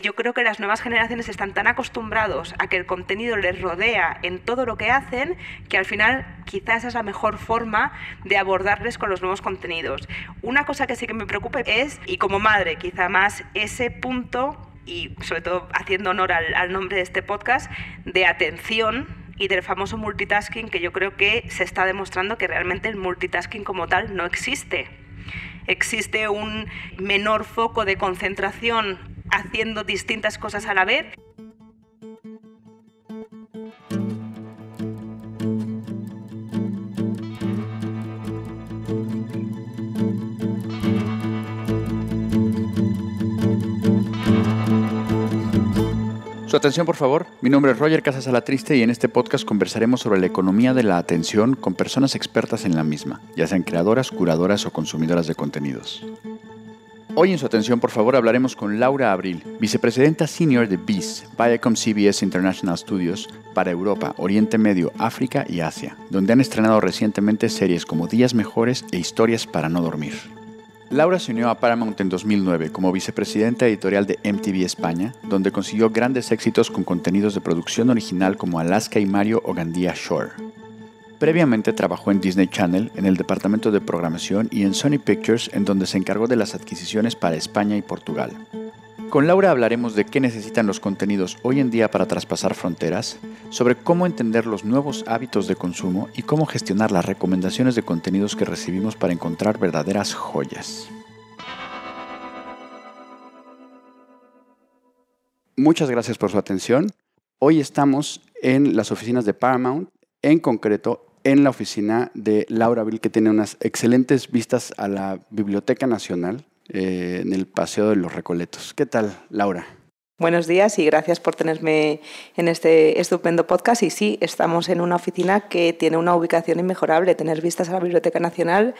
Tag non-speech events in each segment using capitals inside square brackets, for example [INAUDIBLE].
Yo creo que las nuevas generaciones están tan acostumbrados a que el contenido les rodea en todo lo que hacen que al final quizás esa es la mejor forma de abordarles con los nuevos contenidos. Una cosa que sí que me preocupa es, y como madre quizá más, ese punto y sobre todo haciendo honor al, al nombre de este podcast, de atención y del famoso multitasking que yo creo que se está demostrando que realmente el multitasking como tal no existe. Existe un menor foco de concentración haciendo distintas cosas a la vez Su atención, por favor. Mi nombre es Roger Casas Alatriste y en este podcast conversaremos sobre la economía de la atención con personas expertas en la misma, ya sean creadoras, curadoras o consumidoras de contenidos. Hoy en su atención, por favor, hablaremos con Laura Abril, vicepresidenta senior de BIS, Viacom CBS International Studios, para Europa, Oriente Medio, África y Asia, donde han estrenado recientemente series como Días Mejores e Historias para no dormir. Laura se unió a Paramount en 2009 como vicepresidenta editorial de MTV España, donde consiguió grandes éxitos con contenidos de producción original como Alaska y Mario o Gandía Shore. Previamente trabajó en Disney Channel, en el departamento de programación y en Sony Pictures, en donde se encargó de las adquisiciones para España y Portugal. Con Laura hablaremos de qué necesitan los contenidos hoy en día para traspasar fronteras, sobre cómo entender los nuevos hábitos de consumo y cómo gestionar las recomendaciones de contenidos que recibimos para encontrar verdaderas joyas. Muchas gracias por su atención. Hoy estamos en las oficinas de Paramount, en concreto en la oficina de Laura Bill, que tiene unas excelentes vistas a la Biblioteca Nacional, eh, en el Paseo de los Recoletos. ¿Qué tal, Laura? Buenos días y gracias por tenerme en este estupendo podcast. Y sí, estamos en una oficina que tiene una ubicación inmejorable. Tener vistas a la Biblioteca Nacional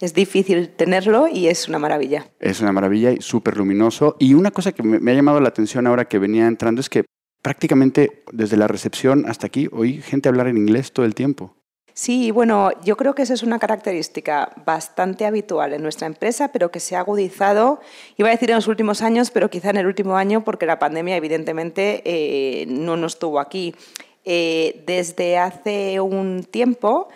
es difícil tenerlo y es una maravilla. Es una maravilla y súper luminoso. Y una cosa que me ha llamado la atención ahora que venía entrando es que prácticamente desde la recepción hasta aquí oí gente hablar en inglés todo el tiempo. Sí, bueno, yo creo que esa es una característica bastante habitual en nuestra empresa, pero que se ha agudizado, iba a decir en los últimos años, pero quizá en el último año, porque la pandemia evidentemente eh, no nos tuvo aquí. Eh, desde hace un tiempo,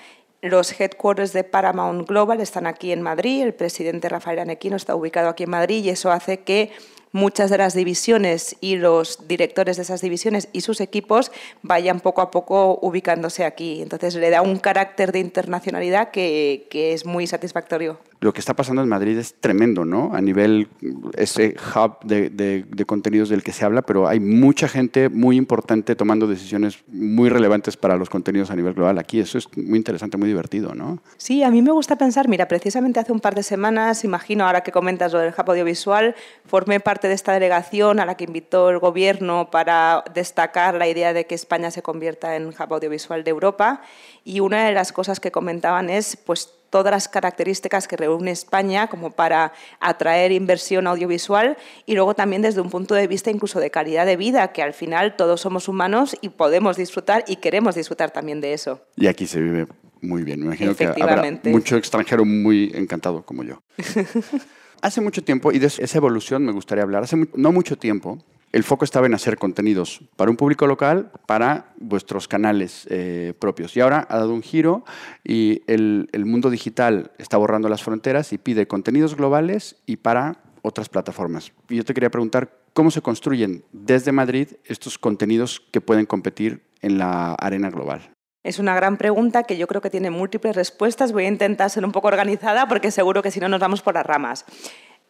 los headquarters de Paramount Global están aquí en Madrid, el presidente Rafael Anequino está ubicado aquí en Madrid y eso hace que muchas de las divisiones y los directores de esas divisiones y sus equipos vayan poco a poco ubicándose aquí. Entonces le da un carácter de internacionalidad que, que es muy satisfactorio lo que está pasando en Madrid es tremendo, ¿no? A nivel, ese hub de, de, contenidos del que se habla, pero hay mucha gente muy importante tomando decisiones muy relevantes para los contenidos a nivel global. Aquí eso es muy interesante, muy divertido, ¿no? Sí, a mí me gusta pensar, mira, precisamente hace un par de semanas, imagino, ahora que comentas lo del hub audiovisual, formé parte de esta delegación a la que invitó el gobierno para destacar la idea de que España se convierta en hub audiovisual de Europa y una de las cosas que comentaban es, pues, todas las características que reúne España como para atraer inversión audiovisual y luego también desde un punto de vista incluso de calidad de vida, que al final todos somos humanos y podemos disfrutar y queremos disfrutar también de eso. Y aquí se vive muy bien. Me imagino que habrá mucho extranjero muy encantado como yo. [LAUGHS] hace mucho tiempo, y de esa evolución me gustaría hablar, hace no mucho tiempo, el foco estaba en hacer contenidos para un público local, para vuestros canales eh, propios. Y ahora ha dado un giro y el, mundo digital está borrando las fronteras y pide contenidos globales y para otras plataformas. Y yo te quería preguntar, ¿cómo se construyen desde Madrid estos contenidos que pueden competir en la arena global? Es una gran pregunta que yo creo que tiene múltiples respuestas. Voy a intentar ser un poco organizada porque seguro que si no nos vamos por las ramas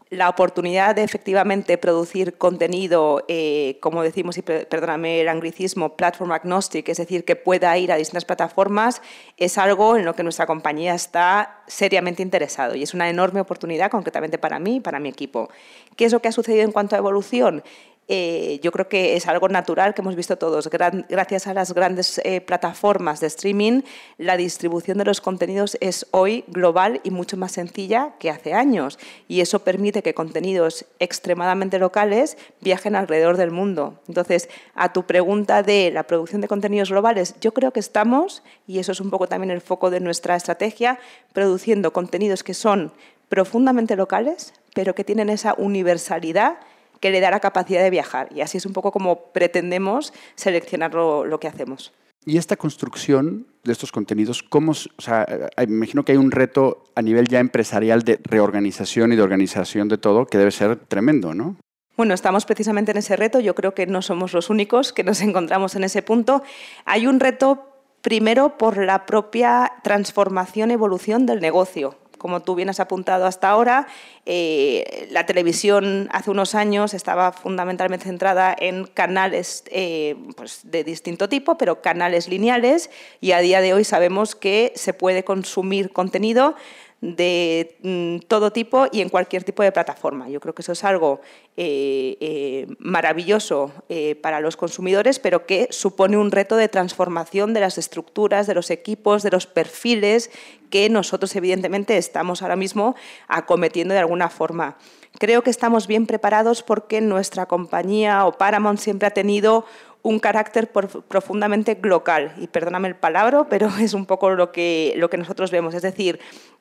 la oportunidad de efectivamente producir contenido, eh, como decimos, y perdóname el anglicismo, platform agnostic, es decir, que pueda ir a distintas plataformas, es algo en lo que nuestra compañía está seriamente interesado y es una enorme oportunidad concretamente para mí y para mi equipo. ¿Qué es lo que ha sucedido en cuanto a evolución? Eh, yo creo que es algo natural que hemos visto todos. gracias a las grandes eh, plataformas de streaming, la distribución de los contenidos es hoy global y mucho más sencilla que hace años. Y eso permite que contenidos extremadamente locales viajen alrededor del mundo. Entonces, a tu pregunta de la producción de contenidos globales, yo creo que estamos, y eso es un poco también el foco de nuestra estrategia, produciendo contenidos que son profundamente locales, pero que tienen esa universalidad que le da la capacidad de viajar. Y así es un poco como pretendemos seleccionar lo, que hacemos. Y esta construcción de estos contenidos, ¿cómo, o sea, me imagino que hay un reto a nivel ya empresarial de reorganización y de organización de todo que debe ser tremendo, ¿no? Bueno, estamos precisamente en ese reto. Yo creo que no somos los únicos que nos encontramos en ese punto. Hay un reto primero por la propia transformación, evolución del negocio. Como tú bien has apuntado hasta ahora, eh, la televisión hace unos años estaba fundamentalmente centrada en canales eh, pues de distinto tipo, pero canales lineales, y a día de hoy sabemos que se puede consumir contenido de mm, todo tipo y en cualquier tipo de plataforma. Yo creo que eso es algo eh, eh, maravilloso eh, para los consumidores, pero que supone un reto de transformación de las estructuras, de los equipos, de los perfiles que nosotros evidentemente estamos ahora mismo acometiendo de alguna forma. Creo que estamos bien preparados porque nuestra compañía o Paramount siempre ha tenido un carácter profundamente local. Y perdóname el palabra, pero [LAUGHS] es un poco lo que, lo que nosotros vemos. Es decir,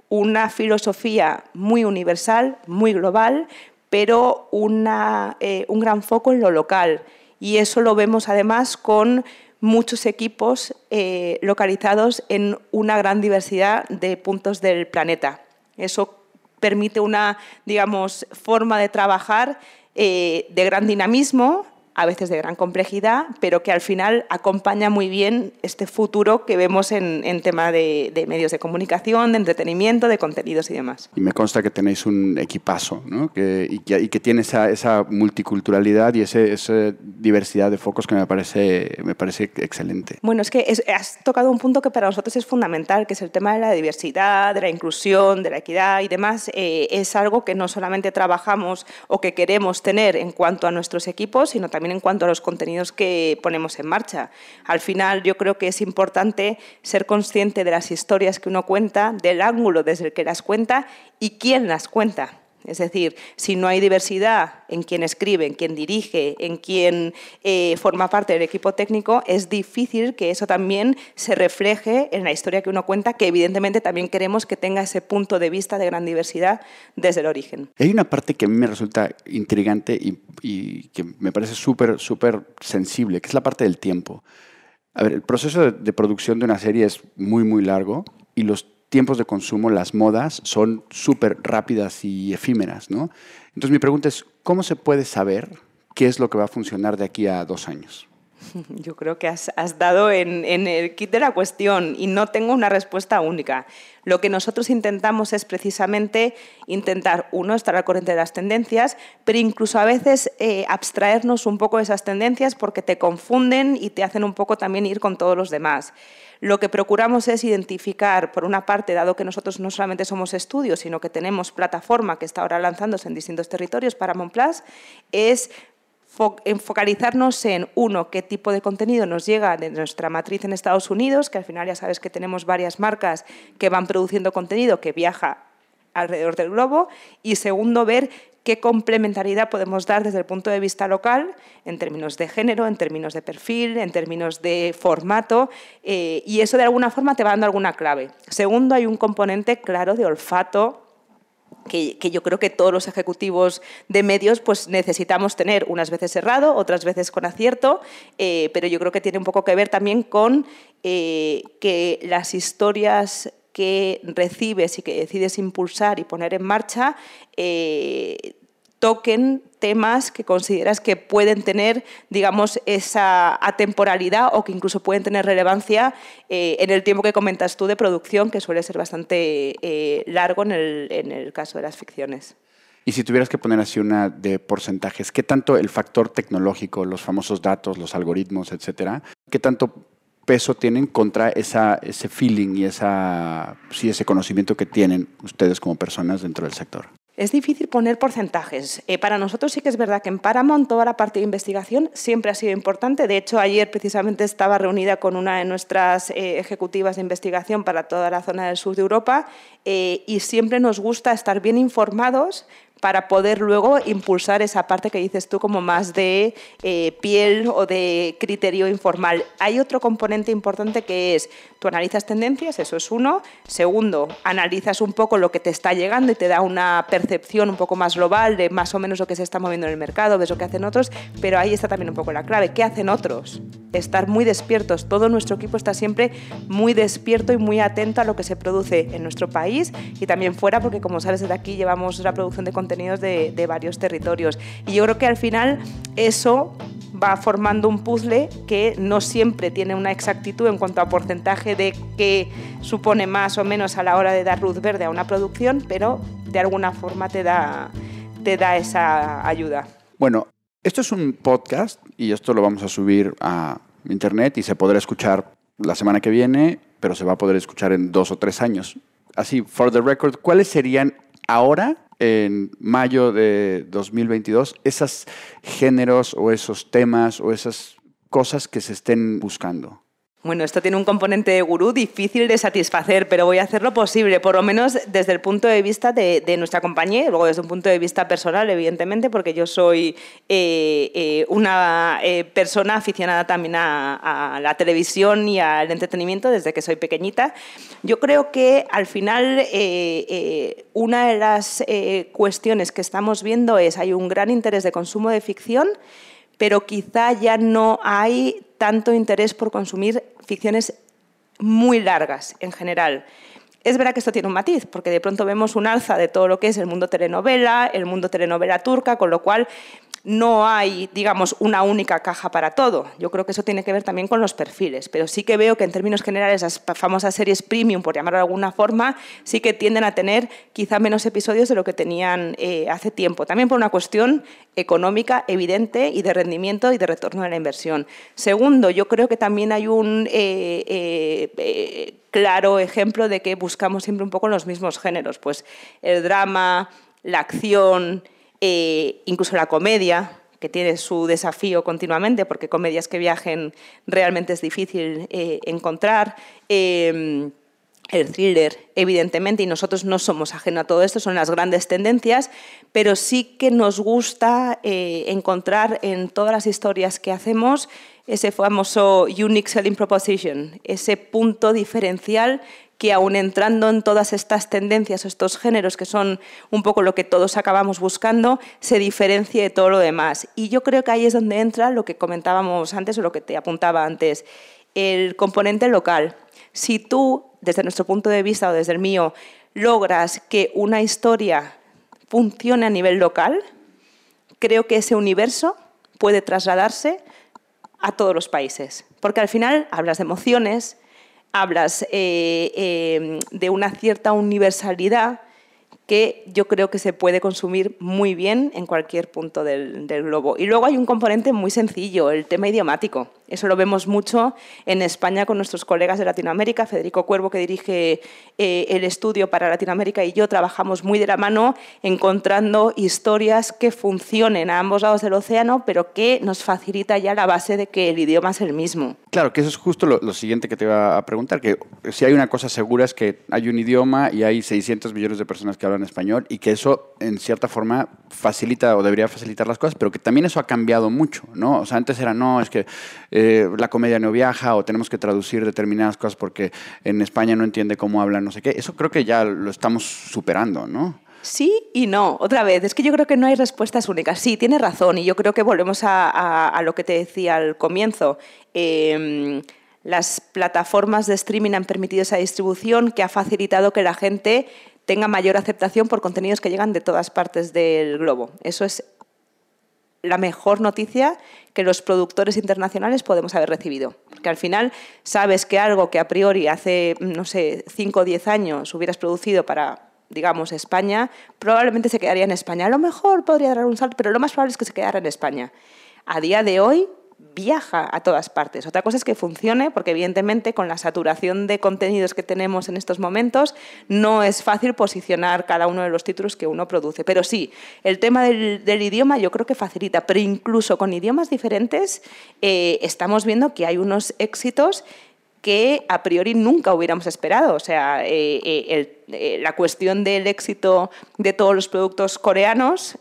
una filosofía muy universal, muy global, pero eh, un gran foco en lo local. Y eso lo vemos además con muchos equipos eh, localizados en una gran diversidad de puntos del planeta. Eso permite una, digamos, forma de trabajar eh, de gran dinamismo, a veces de gran complejidad, pero que al final acompaña muy bien este futuro que vemos en, en tema de, medios de comunicación, de entretenimiento, de contenidos y demás. Y me consta que tenéis un equipazo ¿no? que, y, que, y, que, tiene esa, esa multiculturalidad y ese, esa diversidad de focos que me parece, me parece excelente. Bueno, es que has tocado un punto que para nosotros es fundamental, que es el tema de la diversidad, de la inclusión, de la equidad y demás. Eh, es algo que no solamente trabajamos o que queremos tener en cuanto a nuestros equipos, sino también en cuanto a los contenidos que ponemos en marcha. Al final yo creo que es importante ser consciente de las historias que uno cuenta, del ángulo desde el que las cuenta y quién las cuenta. Es decir, si no hay diversidad en quien escribe, en quien dirige, en quien eh, forma parte del equipo técnico, es difícil que eso también se refleje en la historia que uno cuenta, que evidentemente también queremos que tenga ese punto de vista de gran diversidad desde el origen. Hay una parte que a mí me resulta intrigante y, que me parece súper, súper sensible, que es la parte del tiempo. A ver, el proceso de, de producción de una serie es muy, muy largo y los tiempos de consumo, las modas, son súper rápidas y efímeras, ¿no? Entonces mi pregunta es, ¿cómo se puede saber qué es lo que va a funcionar de aquí a dos años? [LAUGHS] Yo creo que has, dado en, el kit de la cuestión y no tengo una respuesta única. Lo que nosotros intentamos es precisamente intentar, uno, estar al corriente de las tendencias, pero incluso a veces eh, abstraernos un poco de esas tendencias porque te confunden y te hacen un poco también ir con todos los demás. Lo que procuramos es identificar, por una parte, dado que nosotros no solamente somos estudios, sino que tenemos plataforma que está ahora lanzándose en distintos territorios para Monplas, es focalizarnos en, uno, qué tipo de contenido nos llega de nuestra matriz en Estados Unidos, que al final ya sabes que tenemos varias marcas que van produciendo contenido que viaja alrededor del globo, y segundo, ver qué complementariedad podemos dar desde el punto de vista local, en términos de género, en términos de perfil, en términos de formato, eh, y eso de alguna forma te va dando alguna clave. Segundo, hay un componente claro de olfato que, yo creo que todos los ejecutivos de medios pues necesitamos tener, unas veces cerrado, otras veces con acierto, eh, pero yo creo que tiene un poco que ver también con eh, que las historias que recibes y que decides impulsar y poner en marcha eh, toquen temas que consideras que pueden tener, digamos, esa atemporalidad o que incluso pueden tener relevancia eh, en el tiempo que comentas tú de producción, que suele ser bastante eh, largo en el, en el caso de las ficciones. Y si tuvieras que poner así una de porcentajes, ¿qué tanto el factor tecnológico, los famosos datos, los algoritmos, etcétera, qué tanto peso tienen contra esa, ese feeling y esa, sí, ese conocimiento que tienen ustedes como personas dentro del sector? Es difícil poner porcentajes. Eh, para nosotros sí que es verdad que en Paramount toda la parte de investigación siempre ha sido importante. De hecho, ayer precisamente estaba reunida con una de nuestras eh, ejecutivas de investigación para toda la zona del sur de Europa eh, y siempre nos gusta estar bien informados, para poder luego impulsar esa parte que dices tú como más de eh, piel o de criterio informal. Hay otro componente importante que es, tú analizas tendencias, eso es uno. Segundo, analizas un poco lo que te está llegando y te da una percepción un poco más global de más o menos lo que se está moviendo en el mercado, ves lo que hacen otros, pero ahí está también un poco la clave. ¿Qué hacen otros? Estar muy despiertos. Todo nuestro equipo está siempre muy despierto y muy atento a lo que se produce en nuestro país y también fuera, porque como sabes, desde aquí llevamos la producción de contenidos de, de varios territorios. Y yo creo que al final eso va formando un puzzle que no siempre tiene una exactitud en cuanto a porcentaje de qué supone más o menos a la hora de dar luz verde a una producción, pero de alguna forma te da, te da esa ayuda. Bueno, esto es un podcast y esto lo vamos a subir a internet y se podrá escuchar la semana que viene, pero se va a poder escuchar en dos o tres años. Así, for the record, ¿cuáles serían ahora en mayo de 2022 esos géneros o esos temas o esas cosas que se estén buscando? Bueno, esto tiene un componente de gurú difícil de satisfacer, pero voy a hacer lo posible, por lo menos desde el punto de vista de, nuestra compañía luego desde un punto de vista personal, evidentemente, porque yo soy eh, eh, una eh, persona aficionada también a, la televisión y al entretenimiento desde que soy pequeñita. Yo creo que al final una de las cuestiones que estamos viendo es hay un gran interés de consumo de ficción pero quizá ya no hay tanto interés por consumir ficciones muy largas en general. Es verdad que esto tiene un matiz, porque de pronto vemos un alza de todo lo que es el mundo telenovela, el mundo telenovela turca, con lo cual no hay, digamos, una única caja para todo. Yo creo que eso tiene que ver también con los perfiles, pero sí que veo que en términos generales las famosas series premium, por llamarlo de alguna forma, sí que tienden a tener quizá menos episodios de lo que tenían eh, hace tiempo. También por una cuestión económica evidente y de rendimiento y de retorno de la inversión. Segundo, yo creo que también hay un eh, eh, claro ejemplo de que buscamos siempre un poco los mismos géneros, pues el drama, la acción, eh, incluso la comedia, que tiene su desafío continuamente, porque comedias que viajen realmente es difícil eh, encontrar. Em, el thriller, evidentemente, y nosotros no somos ajenos a todo esto, son las grandes tendencias, pero sí que nos gusta eh, encontrar en todas las historias que hacemos ese famoso unique selling proposition, ese punto diferencial que aún entrando en todas estas tendencias, estos géneros que son un poco lo que todos acabamos buscando, se diferencie de todo lo demás. Y yo creo que ahí es donde entra lo que comentábamos antes o lo que te apuntaba antes, el componente local. Si tú, desde nuestro punto de vista o desde el mío, logras que una historia funcione a nivel local, creo que ese universo puede trasladarse a todos los países. Porque al final hablas de emociones, hablas eh, eh, de una cierta universalidad que yo creo que se puede consumir muy bien en cualquier punto del, globo. Y luego hay un componente muy sencillo, el tema idiomático. Eso lo vemos mucho en España con nuestros colegas de Latinoamérica. Federico Cuervo, que dirige eh, el estudio para Latinoamérica, y yo trabajamos muy de la mano encontrando historias que funcionen a ambos lados del océano, pero que nos facilita ya la base de que el idioma es el mismo. Claro, que eso es justo lo, lo siguiente que te iba a preguntar, que si hay una cosa segura es que hay un idioma y hay 600 millones de personas que hablan español y que eso en cierta forma facilita o debería facilitar las cosas, pero que también eso ha cambiado mucho, ¿no? O sea, antes era, no, es que eh, la comedia no viaja o tenemos que traducir determinadas cosas porque en España no entiende cómo hablan, no sé qué. Eso creo que ya lo estamos superando, ¿no? Sí y no. Otra vez, es que yo creo que no hay respuestas únicas. Sí, tiene razón y yo creo que volvemos a, lo que te decía al comienzo. Em, las plataformas de streaming han permitido esa distribución que ha facilitado que la gente tenga mayor aceptación por contenidos que llegan de todas partes del globo. Eso es la mejor noticia que los productores internacionales podemos haber recibido. Porque al final sabes que algo que a priori hace, no sé, 5 o 10 años hubieras producido para, digamos, España, probablemente se quedaría en España. A lo mejor podría dar un salto, pero lo más probable es que se quedara en España. A día de hoy viaja a todas partes. Otra cosa es que funcione, porque evidentemente con la saturación de contenidos que tenemos en estos momentos, no es fácil posicionar cada uno de los títulos que uno produce. Pero sí, el tema del, idioma yo creo que facilita, pero incluso con idiomas diferentes eh, estamos viendo que hay unos éxitos que a priori nunca hubiéramos esperado. O sea, eh, eh, eh, la cuestión del éxito de todos los productos coreanos,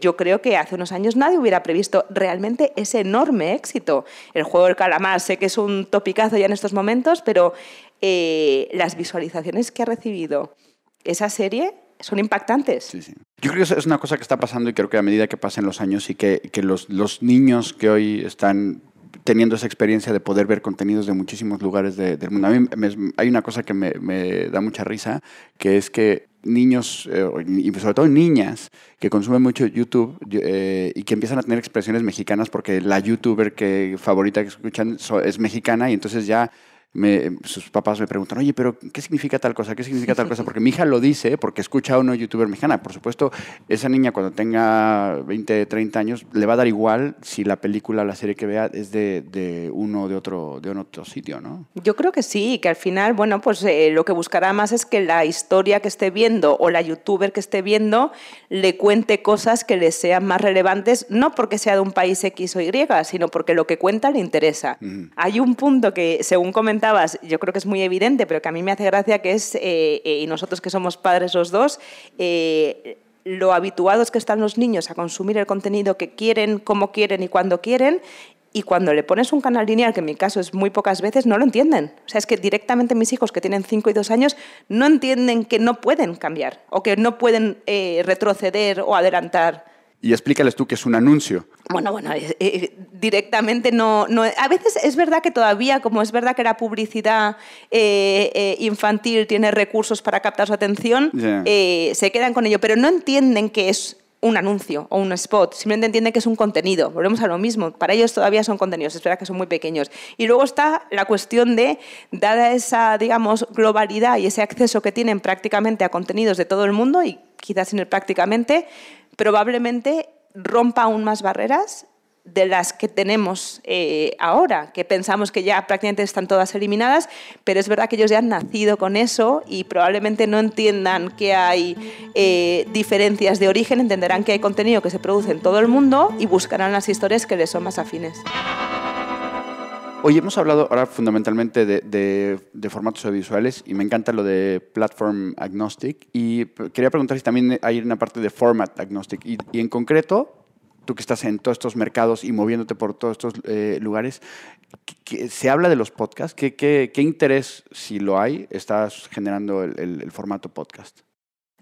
yo creo que hace unos años nadie hubiera previsto realmente ese enorme éxito. El juego del calamar, sé que es un topicazo ya en estos momentos, pero las visualizaciones que ha recibido esa serie son impactantes. Sí, sí. Yo creo que es una cosa que está pasando y creo que a medida que pasen los años y que, los niños que hoy están teniendo esa experiencia de poder ver contenidos de muchísimos lugares del mundo. A mí hay una cosa que me, da mucha risa, que es que niños, eh, y sobre todo niñas, que consumen mucho YouTube eh, y que empiezan a tener expresiones mexicanas porque la youtuber que favorita que escuchan es mexicana y entonces ya sus papás me preguntan, oye, pero ¿qué significa tal cosa? ¿Qué significa tal cosa? [LAUGHS] Porque mi hija lo dice porque escucha a una youtuber mexicana. Por supuesto, esa niña cuando tenga 20, 30 años le va a dar igual si la película o la serie que vea es de, de uno de otro, de otro sitio, ¿no? Yo creo que sí, que al final, bueno, pues eh, lo que buscará más es que la historia que esté viendo o la youtuber que esté viendo le cuente cosas que le sean más relevantes, no porque sea de un país X o Y, sino porque lo que cuenta le interesa. Hay un punto que, según comenté yo creo que es muy evidente, pero que a mí me hace gracia que es, eh, eh, y nosotros que somos padres los dos, eh, lo habituados que están los niños a consumir el contenido que quieren, cómo quieren y cuando quieren, y cuando le pones un canal lineal, que en mi caso es muy pocas veces, no lo entienden. O sea, es que directamente mis hijos que tienen 5 y 2 años no entienden que no pueden cambiar o que no pueden retroceder o adelantar y explícales tú que es un anuncio. Bueno, bueno, eh, eh, directamente no, no, A veces es verdad que todavía, como es verdad que la publicidad eh, infantil tiene recursos para captar su atención, se quedan con ello, pero no entienden que es un anuncio o un spot, simplemente entienden que es un contenido. Volvemos a lo mismo, para ellos todavía son contenidos, es verdad que son muy pequeños. Y luego está la cuestión de, dada esa, digamos, globalidad y ese acceso que tienen prácticamente a contenidos de todo el mundo, y quizás sin el prácticamente, probablemente rompa aún más barreras de las que tenemos eh, ahora, que pensamos que ya prácticamente están todas eliminadas, pero es verdad que ellos ya han nacido con eso y probablemente no entiendan que hay eh, diferencias de origen, entenderán que hay contenido que se produce en todo el mundo y buscarán las historias que les son más afines. Hoy hemos hablado ahora fundamentalmente de, formatos audiovisuales y me encanta lo de platform agnostic y quería preguntar si también hay una parte de format agnostic y, en concreto, tú que estás en todos estos mercados y moviéndote por todos estos eh, lugares, ¿se habla de los podcasts? ¿Qué, interés, si lo hay, estás generando el formato podcast?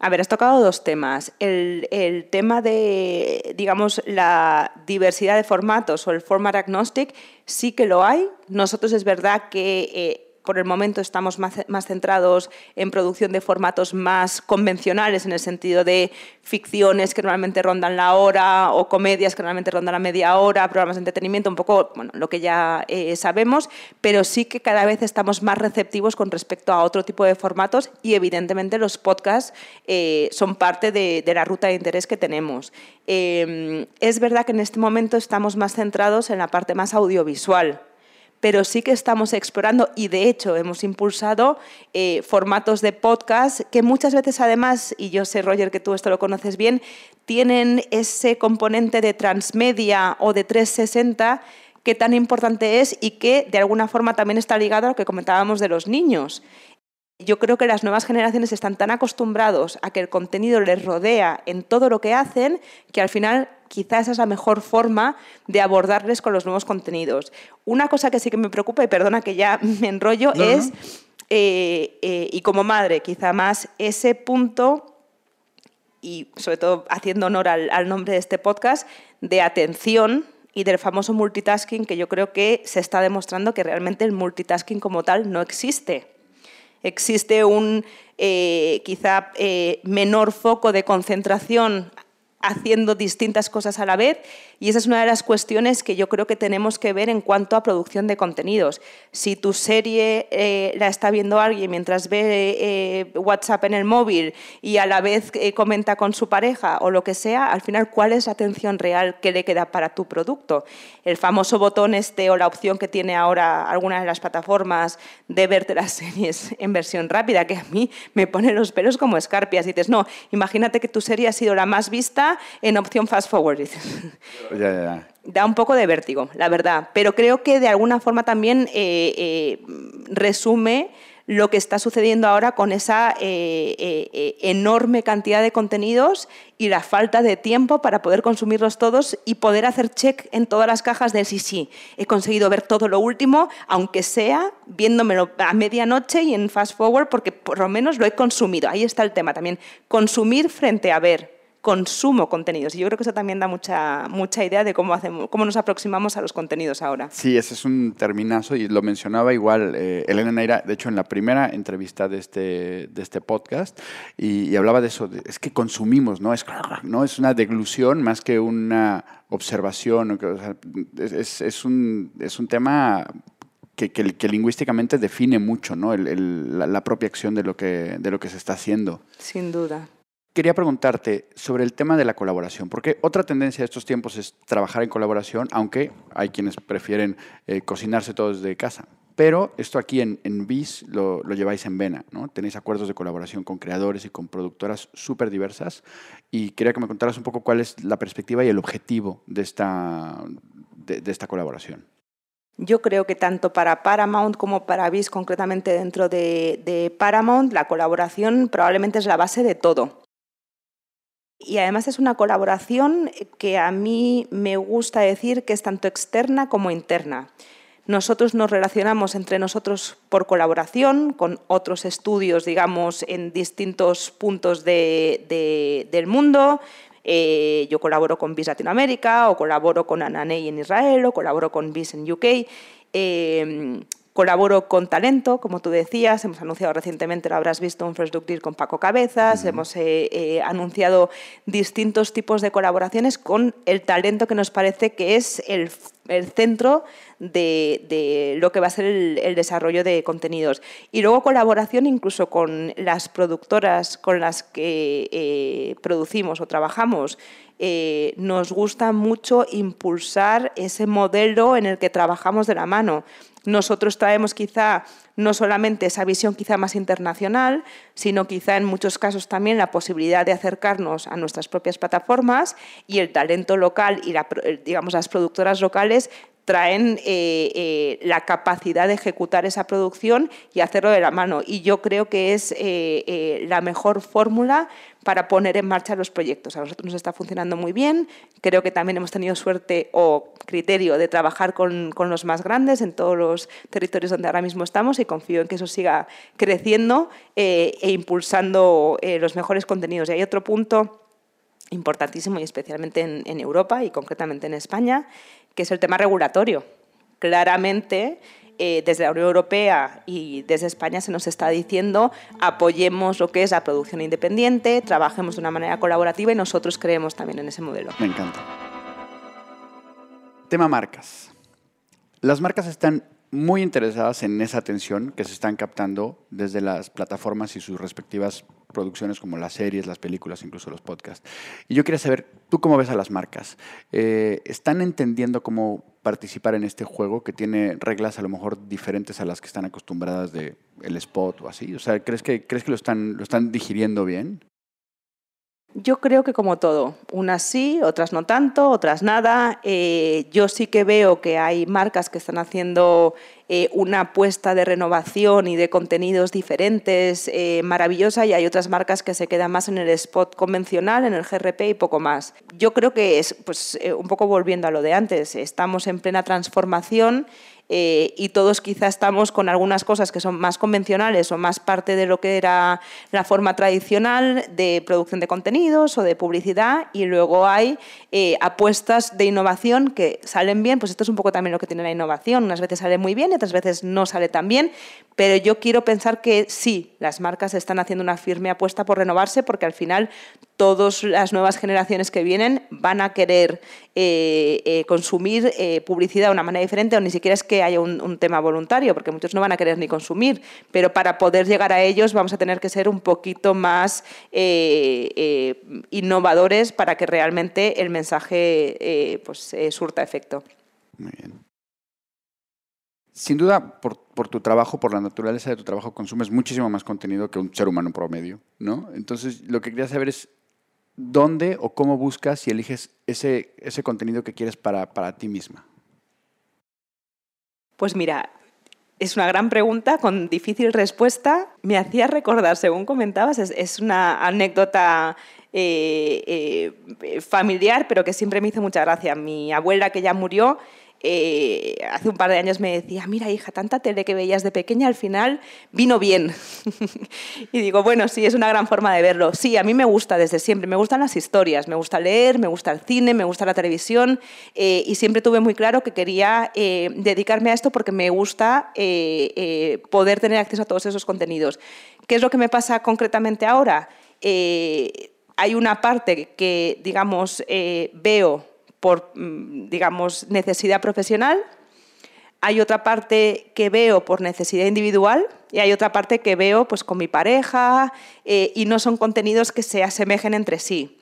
A ver, has tocado dos temas. El, tema de, digamos, la diversidad de formatos o el format agnostic sí que lo hay. Nosotros es verdad que eh, por el momento estamos más, centrados en producción de formatos más convencionales, en el sentido de ficciones que normalmente rondan la hora o comedias que normalmente rondan la media hora, programas de entretenimiento, un poco bueno, lo que ya eh, sabemos, pero sí que cada vez estamos más receptivos con respecto a otro tipo de formatos y evidentemente los podcasts eh, son parte de, la ruta de interés que tenemos. Eh, es verdad que en este momento estamos más centrados en la parte más audiovisual pero sí que estamos explorando y de hecho hemos impulsado eh, formatos de podcast que muchas veces además, y yo sé Roger que tú esto lo conoces bien, tienen ese componente de transmedia o de 360 que tan importante es y que de alguna forma también está ligado a lo que comentábamos de los niños. Yo creo que las nuevas generaciones están tan acostumbrados a que el contenido les rodea en todo lo que hacen que al final quizás esa es la mejor forma de abordarles con los nuevos contenidos. Una cosa que sí que me preocupa, y perdona que ya [LAUGHS] me enrollo, es, eh, eh, y como madre quizá más, ese punto, y sobre todo haciendo honor al, nombre de este podcast, de atención y del famoso multitasking, que yo creo que se está demostrando que realmente el multitasking como tal no existe. Existe un eh, quizá menor foco de concentración haciendo distintas cosas a la vez y esa es una de las cuestiones que yo creo que tenemos que ver en cuanto a producción de contenidos. Si tu serie eh, la está viendo alguien mientras ve eh, WhatsApp en el móvil y a la vez eh, comenta con su pareja o lo que sea, al final, ¿cuál es la atención real que le queda para tu producto? El famoso botón este o la opción que tiene ahora algunas de las plataformas de verte las [LAUGHS] series en versión rápida, que a mí me pone los pelos como escarpias. Y dices, no, imagínate que tu serie ha sido la más vista en opción fast forward. Da un poco de vértigo, la verdad. Pero creo que de alguna forma también eh, eh, resume lo que está sucediendo ahora con esa eh, eh, eh, enorme cantidad de contenidos y la falta de tiempo para poder consumirlos todos y poder hacer check en todas las cajas de sí, sí, he conseguido ver todo lo último, aunque sea viéndomelo a medianoche y en fast forward, porque por lo menos lo he consumido. Ahí está el tema también, consumir frente a ver consumo contenidos. Y yo creo que eso también da mucha, mucha idea de cómo, hacemos, cómo nos aproximamos a los contenidos ahora. Sí, ese es un terminazo y lo mencionaba igual eh, Elena Neira, de hecho en la primera entrevista de este, de este podcast, y, hablaba de eso, es que consumimos, ¿no? Es, ¿no? es una deglución más que una observación, es, es, un, es un tema que, que, lingüísticamente define mucho ¿no? la, la, propia acción de lo, que, de lo que se está haciendo. Sin duda. Quería preguntarte sobre el tema de la colaboración, porque otra tendencia de estos tiempos es trabajar en colaboración, aunque hay quienes prefieren eh, cocinarse todos de casa. Pero esto aquí en, en BIS lo, lo, lleváis en vena, ¿no? Tenéis acuerdos de colaboración con creadores y con productoras súper diversas y quería que me contaras un poco cuál es la perspectiva y el objetivo de esta, de, de esta colaboración. Yo creo que tanto para Paramount como para BIS, concretamente dentro de, de Paramount, la colaboración probablemente es la base de todo y además es una colaboración que a mí me gusta decir que es tanto externa como interna. Nosotros nos relacionamos entre nosotros por colaboración con otros estudios, digamos, en distintos puntos del mundo. Eh, yo colaboro con BIS Latinoamérica, o colaboro con Ananei en Israel, o colaboro con BIS en UK. Eh, Colaboro con talento, como tú decías, hemos anunciado recientemente, lo habrás visto, un First Deal con Paco Cabezas, hemos eh, eh, anunciado distintos tipos de colaboraciones con el talento que nos parece que es el, centro de, lo que va a ser el, desarrollo de contenidos. Y luego colaboración incluso con las productoras con las que eh, producimos o trabajamos. nos gusta mucho impulsar ese modelo en el que trabajamos de la mano nosotros traemos quizá no solamente esa visión quizá más internacional, sino quizá en muchos casos también la posibilidad de acercarnos a nuestras propias plataformas y el talento local y digamos, las productoras locales traen eh, eh, la capacidad de ejecutar esa producción y hacerlo de la mano. Y yo creo que es eh, la mejor fórmula para poner en marcha los proyectos. A nosotros nos está funcionando muy bien. Creo que también hemos tenido suerte o criterio de trabajar con, con los más grandes en todos los territorios donde ahora mismo estamos y confío en que eso siga creciendo e impulsando los mejores contenidos. Y hay otro punto importantísimo y especialmente en, Europa y concretamente en España, que es el tema regulatorio. Claramente, eh, desde la Unión Europea y desde España se nos está diciendo apoyemos lo que es la producción independiente, trabajemos de una manera colaborativa y nosotros creemos también en ese modelo. Me encanta. Tema marcas. Las marcas están muy interesadas en esa atención que se están captando desde las plataformas y sus respectivas producciones como las series, las películas, incluso los podcasts. Y yo quería saber, ¿tú cómo ves a las marcas? Eh, ¿Están entendiendo cómo participar en este juego que tiene reglas a lo mejor diferentes a las que están acostumbradas de el spot o así? O sea, ¿crees que, ¿crees que lo, están, lo están digiriendo bien? Yo creo que como todo, unas sí, otras no tanto, otras nada. Eh, yo sí que veo que hay marcas que están haciendo eh, una apuesta de renovación y de contenidos diferentes eh, maravillosa y hay otras marcas que se quedan más en el spot convencional, en el GRP y poco más. Yo creo que es, pues, un poco volviendo a lo de antes, estamos en plena transformación eh, y todos quizá estamos con algunas cosas que son más convencionales o más parte de lo que era la forma tradicional de producción de contenidos o de publicidad y luego hay eh, apuestas de innovación que salen bien, pues esto es un poco también lo que tiene la innovación, unas veces sale muy bien y otras veces no sale tan bien, pero yo quiero pensar que sí, las marcas están haciendo una firme apuesta por renovarse porque al final todas las nuevas generaciones que vienen van a querer eh, consumir publicidad de una manera diferente o ni siquiera es que haya un, tema voluntario, porque muchos no van a querer ni consumir, pero para poder llegar a ellos vamos a tener que ser un poquito más eh, eh, innovadores para que realmente el mensaje eh, pues, surta efecto. Muy bien. Sin duda, por, por, tu trabajo, por la naturaleza de tu trabajo, consumes muchísimo más contenido que un ser humano promedio, ¿no? Entonces, lo que quería saber es, ¿dónde o cómo buscas y eliges ese, ese contenido que quieres para, para ti misma? Pues mira, es una gran pregunta con difícil respuesta. Me hacía recordar, según comentabas, es, una anécdota eh, eh, familiar, pero que siempre me hizo mucha gracia. Mi abuela, que ya murió, eh, hace un par de años me decía, mira hija, tanta tele que veías de pequeña al final vino bien. [LAUGHS] y digo, bueno, sí, es una gran forma de verlo. Sí, a mí me gusta desde siempre, me gustan las historias, me gusta leer, me gusta el cine, me gusta la televisión eh, y siempre tuve muy claro que quería eh, dedicarme a esto porque me gusta poder tener acceso a todos esos contenidos. ¿Qué es lo que me pasa concretamente ahora? hay una parte que, digamos, veo por, mm, digamos, necesidad profesional, hay otra parte que veo por necesidad individual y hay otra parte que veo pues, con mi pareja eh, y no son contenidos que se asemejen entre sí.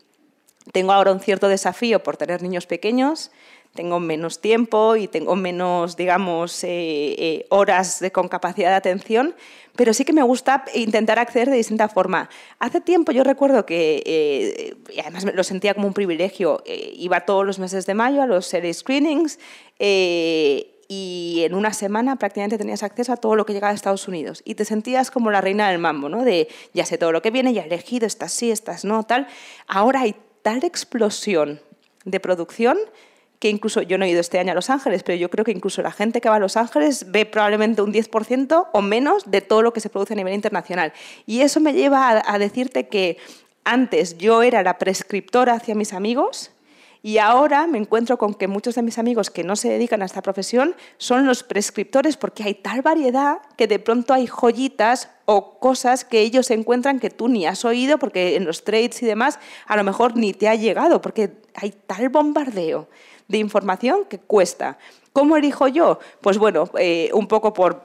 Tengo ahora un cierto desafío por tener niños pequeños, tengo menos tiempo y tengo menos, digamos, eh, eh, horas de, con capacidad de atención, pero sí que me gusta intentar acceder de distinta forma. Hace tiempo yo recuerdo que, eh, y además lo sentía como un privilegio, eh, iba todos los meses de mayo a los series screenings eh, y en una semana prácticamente tenías acceso a todo lo que llegaba a Estados Unidos y te sentías como la reina del mambo, ¿no? De ya sé todo lo que viene, ya he elegido, estas sí, estas no, tal. Ahora hay tal explosión de producción que incluso yo no he ido este año a Los Ángeles, pero yo creo que incluso la gente que va a Los Ángeles ve probablemente un 10% o menos de todo lo que se produce a nivel internacional. Y eso me lleva a, decirte que antes yo era la prescriptora hacia mis amigos y ahora me encuentro con que muchos de mis amigos que no se dedican a esta profesión son los prescriptores porque hay tal variedad que de pronto hay joyitas o cosas que ellos encuentran que tú ni has oído porque en los trades y demás a lo mejor ni te ha llegado porque hay tal bombardeo de información que cuesta. ¿Cómo elijo yo? Pues bueno, eh, un poco por,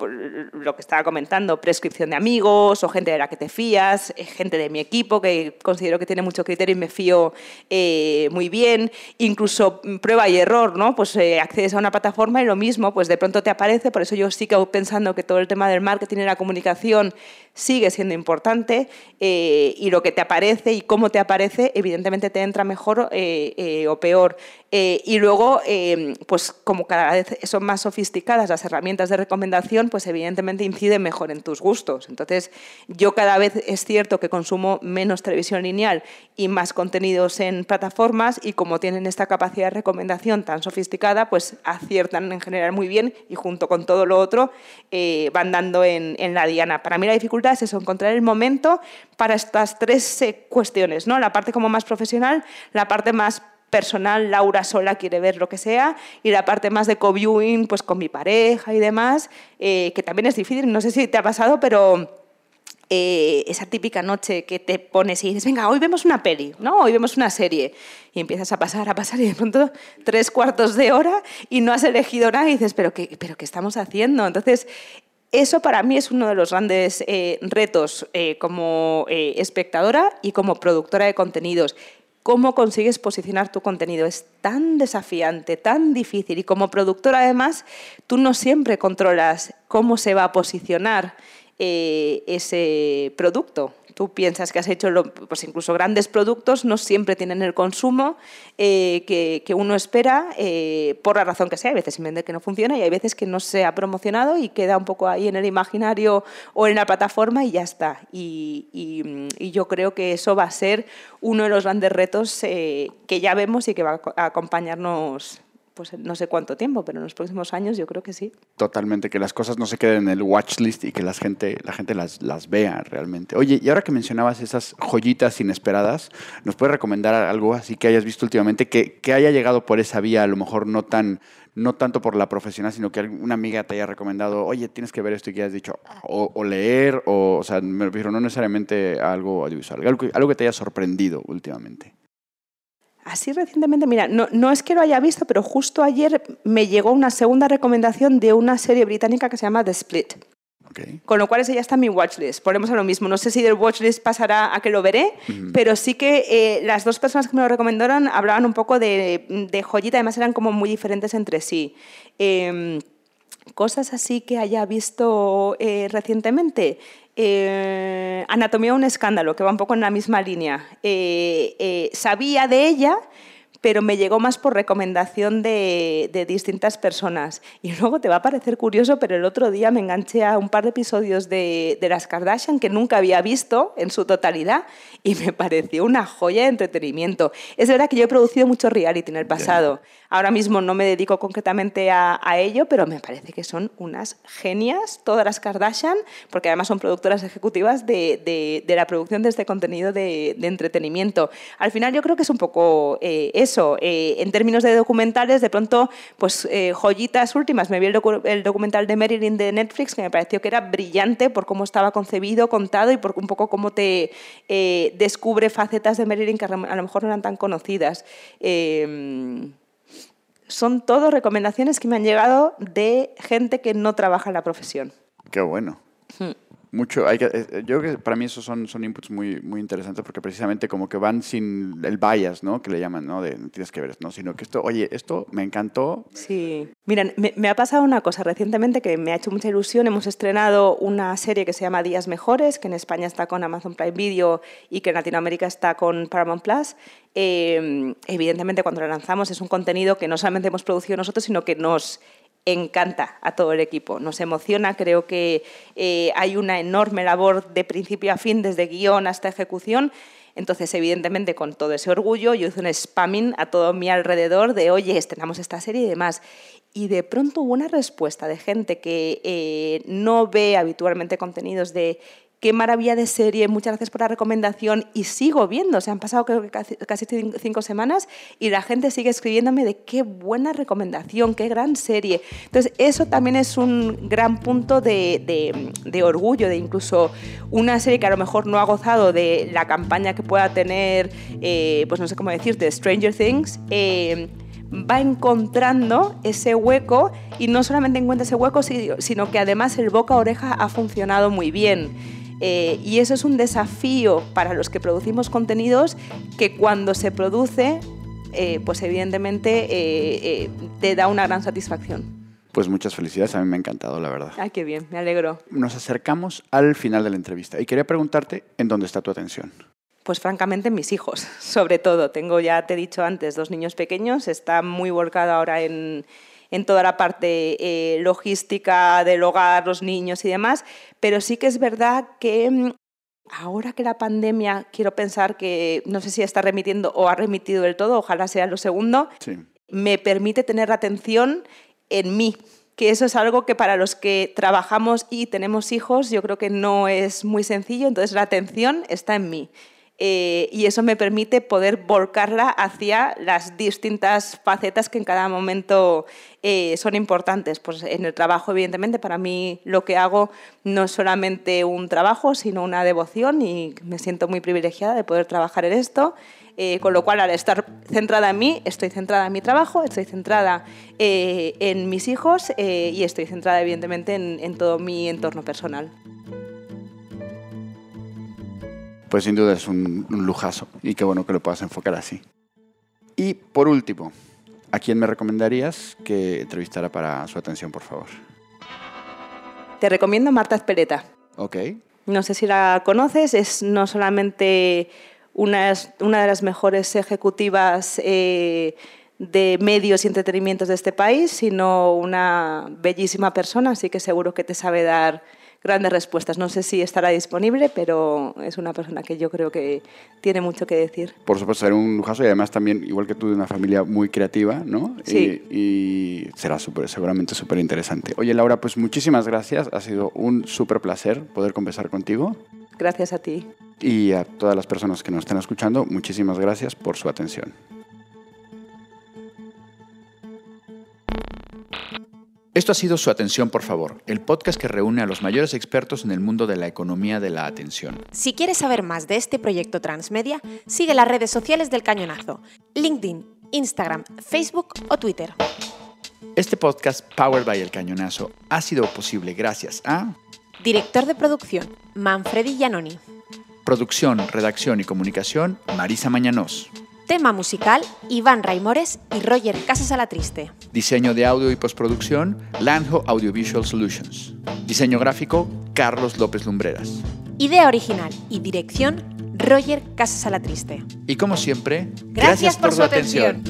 lo que estaba comentando, prescripción de amigos o gente de la que te fías, eh, gente de mi equipo que considero que tiene mucho criterio y me fío eh, muy bien, incluso prueba y error, ¿no? Pues accedes a una plataforma y lo mismo, pues de pronto te aparece, por eso yo sigo pensando que todo el tema del marketing y la comunicación sigue siendo importante y lo que te aparece y cómo te aparece, evidentemente te entra mejor o peor. y luego, pues como cada son más sofisticadas las herramientas de recomendación, pues evidentemente inciden mejor en tus gustos. Entonces, yo cada vez es cierto que consumo menos televisión lineal y más contenidos en plataformas y como tienen esta capacidad de recomendación tan sofisticada, pues aciertan en general muy bien y junto con todo lo otro eh, van dando en, la diana. Para mí la dificultad es eso, encontrar el momento para estas tres eh, cuestiones, ¿no? la parte como más profesional, la parte más personal, Laura sola quiere ver lo que sea, y la parte más de co-viewing, pues con mi pareja y demás, eh, que también es difícil, no sé si te ha pasado, pero... Eh, esa típica noche que te pones y dices, venga, hoy vemos una peli, ¿no? Hoy vemos una serie. Y empiezas a pasar, a pasar, y de pronto tres cuartos de hora y no has elegido nada y dices, ¿pero qué, pero qué estamos haciendo? Entonces, eso para mí es uno de los grandes eh, retos como espectadora y como productora de contenidos cómo consigues posicionar tu contenido. Es tan desafiante, tan difícil y como productor además, tú no siempre controlas cómo se va a posicionar eh, ese producto tú piensas que has hecho pues incluso grandes productos, no siempre tienen el consumo eh, que, uno espera eh, por la razón que sea. Hay veces simplemente que no funciona y hay veces que no se ha promocionado y queda un poco ahí en el imaginario o en la plataforma y ya está. Y, yo creo que eso va a ser uno de los grandes retos eh, que ya vemos y que va a acompañarnos pues no sé cuánto tiempo, pero en los próximos años yo creo que sí. Totalmente, que las cosas no se queden en el watch list y que la gente, la gente las, las vea realmente. Oye, y ahora que mencionabas esas joyitas inesperadas, ¿nos puedes recomendar algo así que hayas visto últimamente que, que haya llegado por esa vía, a lo mejor no tan no tanto por la profesional, sino que una amiga te haya recomendado, oye, tienes que ver esto y que hayas dicho, o, leer, o, o sea, me refiero no necesariamente algo audiovisual, algo, algo que te haya sorprendido últimamente. Así recientemente, mira, no, no, es que lo haya visto, pero justo ayer me llegó una segunda recomendación de una serie británica que se llama The Split. Con lo cual ese ya está en mi watchlist. Ponemos a lo mismo. No sé si del watchlist pasará a que lo veré, pero sí que eh, las dos personas que me lo recomendaron hablaban un poco de, de joyita, además eran como muy diferentes entre sí. Em, cosas así que haya visto eh, recientemente. Eh, Anatomía un escándalo, que va un poco en la misma línea. Eh, sabía de ella, pero me llegó más por recomendación de, distintas personas. Y luego te va a parecer curioso, pero el otro día me enganché a un par de episodios de, de Las Kardashian que nunca había visto en su totalidad y me pareció una joya de entretenimiento. Es verdad que yo he producido mucho reality en el pasado. Ahora mismo no me dedico concretamente a, ello, pero me parece que son unas genias todas las Kardashian, porque además son productoras ejecutivas de, la producción de este contenido de, entretenimiento. Al final yo creo que es un poco eh, eso. Eh, en términos de documentales, de pronto, pues eh, joyitas últimas. Me vi el, documental de Marilyn de Netflix, que me pareció que era brillante por cómo estaba concebido, contado y por un poco cómo te descubre facetas de Marilyn que a lo mejor no eran tan conocidas son todo recomendaciones que me han llegado de gente que no trabaja en la profesión. Qué bueno. Hmm mucho, hay que, eh, yo creo que para mí esos son, son inputs muy, muy interesantes porque precisamente como que van sin el bias, ¿no? Que le llaman, ¿no? De tienes que ver, ¿no? Sino que esto, oye, esto me encantó. Sí. Miren, me, ha pasado una cosa recientemente que me ha hecho mucha ilusión. Hemos estrenado una serie que se llama Días Mejores, que en España está con Amazon Prime Video y que en Latinoamérica está con Paramount Plus. Eh, evidentemente, cuando la lanzamos es un contenido que no solamente hemos producido nosotros, sino que nos encanta a todo el equipo, nos emociona, creo que eh, hay una enorme labor de principio a fin, desde guion hasta ejecución. Entonces, evidentemente, con todo ese orgullo, yo hice un spamming a todo mi alrededor de, oye, estrenamos esta serie y demás. Y de pronto hubo una respuesta de gente que eh, no ve habitualmente contenidos de qué maravilla de serie, muchas gracias por la recomendación y sigo viendo, se han pasado creo que casi, cinco semanas y la gente sigue escribiéndome de qué buena recomendación, qué gran serie. Entonces eso también es un gran punto de, orgullo, de incluso una serie que a lo mejor no ha gozado de la campaña que pueda tener, eh, pues no sé cómo decirte, Stranger Things. Eh, va encontrando ese hueco y no solamente encuentra ese hueco, sino que además el boca a oreja ha funcionado muy bien. Eh, y eso es un desafío para los que producimos contenidos que cuando se produce, eh, pues evidentemente eh, te da una gran satisfacción. Pues muchas felicidades, a mí me ha encantado, la verdad. Ay, qué bien, me alegro. Nos acercamos al final de la entrevista y quería preguntarte en dónde está tu atención. Pues francamente en mis hijos, [LAUGHS] sobre todo. Tengo, ya te he dicho antes, dos niños pequeños, está muy volcado ahora en, en toda la parte eh, logística del hogar, los niños y demás, pero sí que es verdad que mm, ahora que la pandemia, quiero pensar que no sé si está remitiendo o ha remitido del todo, ojalá sea lo segundo, me permite tener atención en mí, que eso es algo que para los que trabajamos y tenemos hijos yo creo que no es muy sencillo, entonces la atención está en mí. Eh, y eso me permite poder volcarla hacia las distintas facetas que en cada momento eh, son importantes. Pues en el trabajo, evidentemente, para mí lo que hago no es solamente un trabajo, sino una devoción y me siento muy privilegiada de poder trabajar en esto. Eh, con lo cual, al estar centrada en mí, estoy centrada en mi trabajo, estoy centrada en mis hijos y estoy centrada, evidentemente, en todo mi entorno personal. Pues sin duda es un, lujazo y qué bueno que lo puedas enfocar así. Y por último, ¿a quién me recomendarías que entrevistara para su atención, por favor? Te recomiendo a Marta Espeleta. Ok. No sé si la conoces, es no solamente una, una de las mejores ejecutivas eh, de medios y entretenimientos de este país, sino una bellísima persona, así que seguro que te sabe dar grandes respuestas. No sé si estará disponible, pero es una persona que yo creo que tiene mucho que decir. Por supuesto, será un lujazo y además también, igual que tú, de una familia muy creativa, ¿no? Sí. Y, será super, seguramente súper interesante. Oye, Laura, pues muchísimas gracias. Ha sido un súper placer poder conversar contigo. Gracias a ti. Y a todas las personas que nos estén escuchando, muchísimas gracias por su atención. Esto ha sido Su Atención, por favor, el podcast que reúne a los mayores expertos en el mundo de la economía de la atención. Si quieres saber más de este proyecto transmedia, sigue las redes sociales del Cañonazo, LinkedIn, Instagram, Facebook o Twitter. Este podcast, Powered by El Cañonazo, ha sido posible gracias a... Director de producción, Manfredi Giannoni. Producción, redacción y comunicación, Marisa Mañanos. Tema musical, Iván Raimores y Roger Casas a la Triste. Diseño de audio y postproducción, Lanjo Audiovisual Solutions. Diseño gráfico, Carlos López Lumbreras. Idea original y dirección, Roger Casas a la Triste. Y como siempre, Gracias, por, su atención.